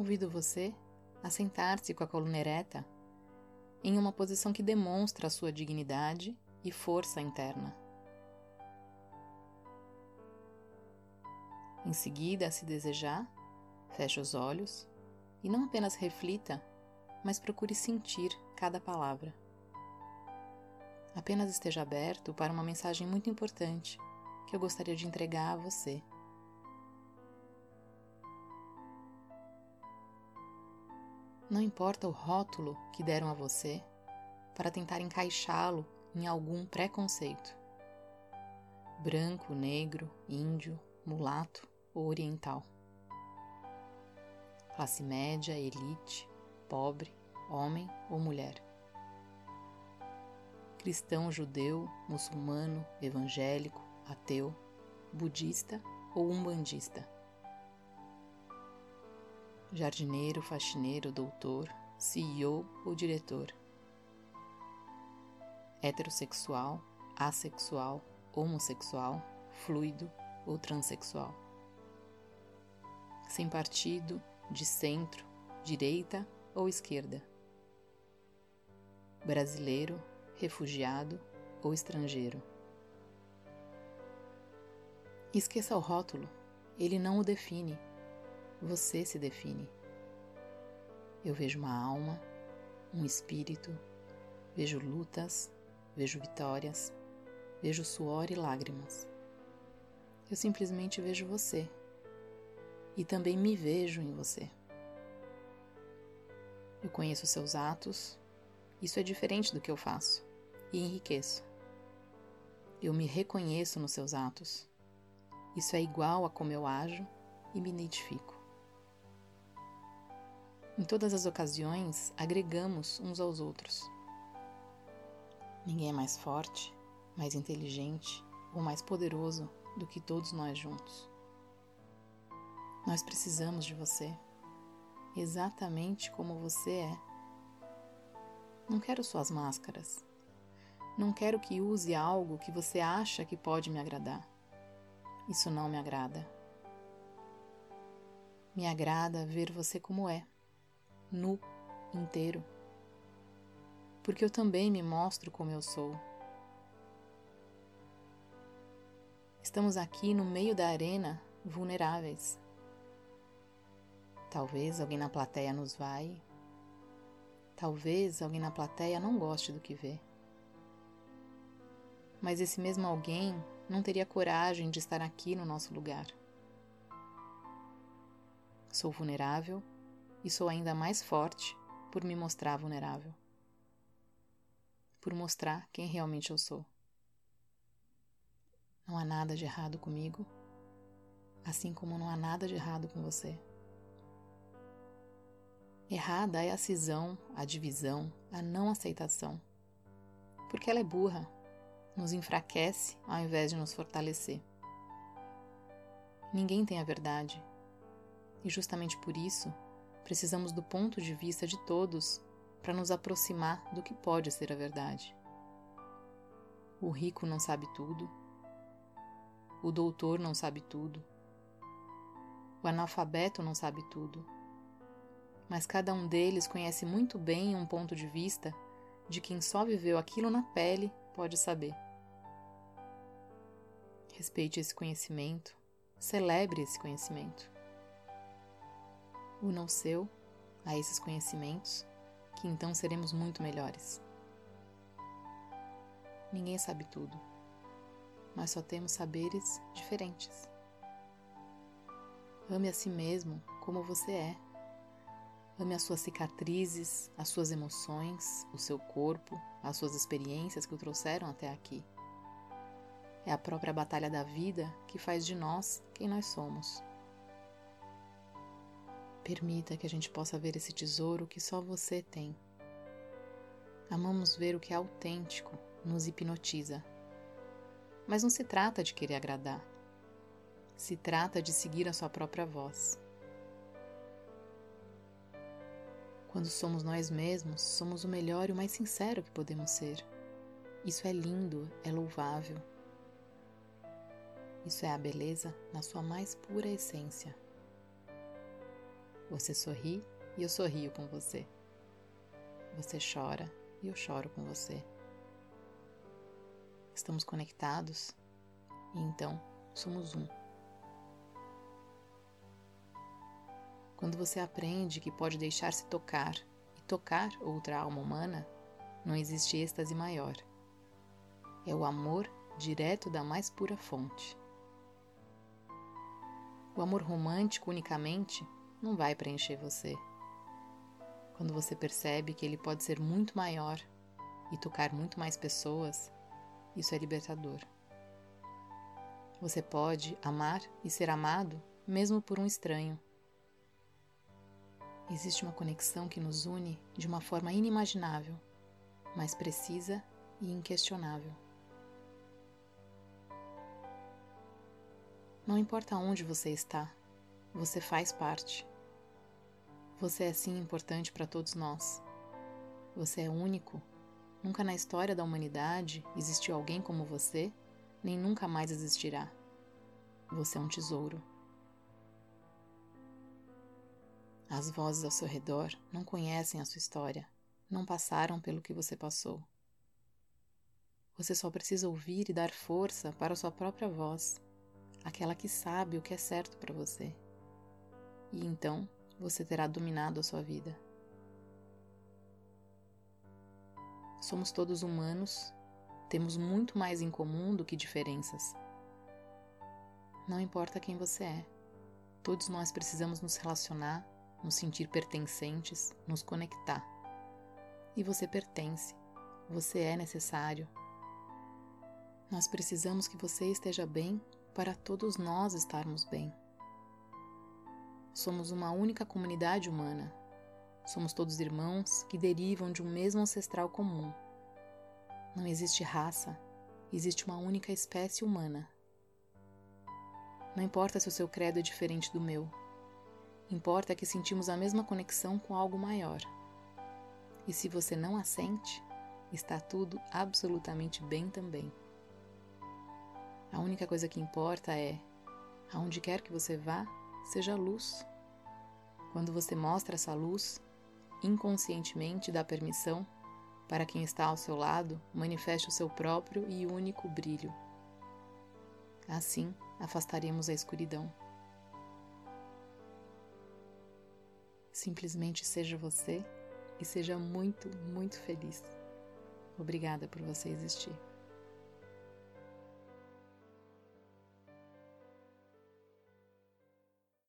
Convido você a sentar-se com a coluna ereta em uma posição que demonstra a sua dignidade e força interna. Em seguida, se desejar, feche os olhos e não apenas reflita, mas procure sentir cada palavra. Apenas esteja aberto para uma mensagem muito importante que eu gostaria de entregar a você. Não importa o rótulo que deram a você para tentar encaixá-lo em algum preconceito. Branco, negro, índio, mulato ou oriental. Classe média, elite, pobre, homem ou mulher. Cristão, judeu, muçulmano, evangélico, ateu, budista ou umbandista jardineiro, faxineiro, doutor, CEO ou diretor. Heterossexual, assexual, homossexual, fluido ou transexual. Sem partido, de centro, direita ou esquerda. Brasileiro, refugiado ou estrangeiro. Esqueça o rótulo, ele não o define você se define. Eu vejo uma alma, um espírito, vejo lutas, vejo vitórias, vejo suor e lágrimas. Eu simplesmente vejo você e também me vejo em você. Eu conheço seus atos, isso é diferente do que eu faço e enriqueço. Eu me reconheço nos seus atos, isso é igual a como eu ajo e me identifico. Em todas as ocasiões, agregamos uns aos outros. Ninguém é mais forte, mais inteligente ou mais poderoso do que todos nós juntos. Nós precisamos de você, exatamente como você é. Não quero suas máscaras. Não quero que use algo que você acha que pode me agradar. Isso não me agrada. Me agrada ver você como é nu, inteiro. Porque eu também me mostro como eu sou. Estamos aqui no meio da arena, vulneráveis. Talvez alguém na plateia nos vai. Talvez alguém na plateia não goste do que vê. Mas esse mesmo alguém não teria coragem de estar aqui no nosso lugar. Sou vulnerável e sou ainda mais forte por me mostrar vulnerável. Por mostrar quem realmente eu sou. Não há nada de errado comigo, assim como não há nada de errado com você. Errada é a cisão, a divisão, a não aceitação. Porque ela é burra, nos enfraquece ao invés de nos fortalecer. Ninguém tem a verdade, e justamente por isso Precisamos do ponto de vista de todos para nos aproximar do que pode ser a verdade. O rico não sabe tudo, o doutor não sabe tudo, o analfabeto não sabe tudo, mas cada um deles conhece muito bem um ponto de vista de quem só viveu aquilo na pele pode saber. Respeite esse conhecimento, celebre esse conhecimento o seu a esses conhecimentos, que então seremos muito melhores. Ninguém sabe tudo. Nós só temos saberes diferentes. Ame a si mesmo como você é. Ame as suas cicatrizes, as suas emoções, o seu corpo, as suas experiências que o trouxeram até aqui. É a própria batalha da vida que faz de nós quem nós somos. Permita que a gente possa ver esse tesouro que só você tem. Amamos ver o que é autêntico, nos hipnotiza. Mas não se trata de querer agradar. Se trata de seguir a sua própria voz. Quando somos nós mesmos, somos o melhor e o mais sincero que podemos ser. Isso é lindo, é louvável. Isso é a beleza na sua mais pura essência. Você sorri e eu sorrio com você. Você chora e eu choro com você. Estamos conectados e então somos um. Quando você aprende que pode deixar-se tocar e tocar outra alma humana, não existe êxtase maior. É o amor direto da mais pura fonte. O amor romântico unicamente não vai preencher você. Quando você percebe que ele pode ser muito maior e tocar muito mais pessoas, isso é libertador. Você pode amar e ser amado mesmo por um estranho. Existe uma conexão que nos une de uma forma inimaginável, mas precisa e inquestionável. Não importa onde você está, você faz parte. Você é sim importante para todos nós. Você é único. Nunca na história da humanidade existiu alguém como você, nem nunca mais existirá. Você é um tesouro. As vozes ao seu redor não conhecem a sua história, não passaram pelo que você passou. Você só precisa ouvir e dar força para a sua própria voz, aquela que sabe o que é certo para você. E então você terá dominado a sua vida. Somos todos humanos, temos muito mais em comum do que diferenças. Não importa quem você é, todos nós precisamos nos relacionar, nos sentir pertencentes, nos conectar. E você pertence, você é necessário. Nós precisamos que você esteja bem para todos nós estarmos bem. Somos uma única comunidade humana. Somos todos irmãos que derivam de um mesmo ancestral comum. Não existe raça, existe uma única espécie humana. Não importa se o seu credo é diferente do meu. Importa que sentimos a mesma conexão com algo maior. E se você não a sente, está tudo absolutamente bem também. A única coisa que importa é, aonde quer que você vá, seja luz. Quando você mostra essa luz, inconscientemente dá permissão para quem está ao seu lado manifeste o seu próprio e único brilho. Assim, afastaremos a escuridão. Simplesmente seja você e seja muito, muito feliz. Obrigada por você existir.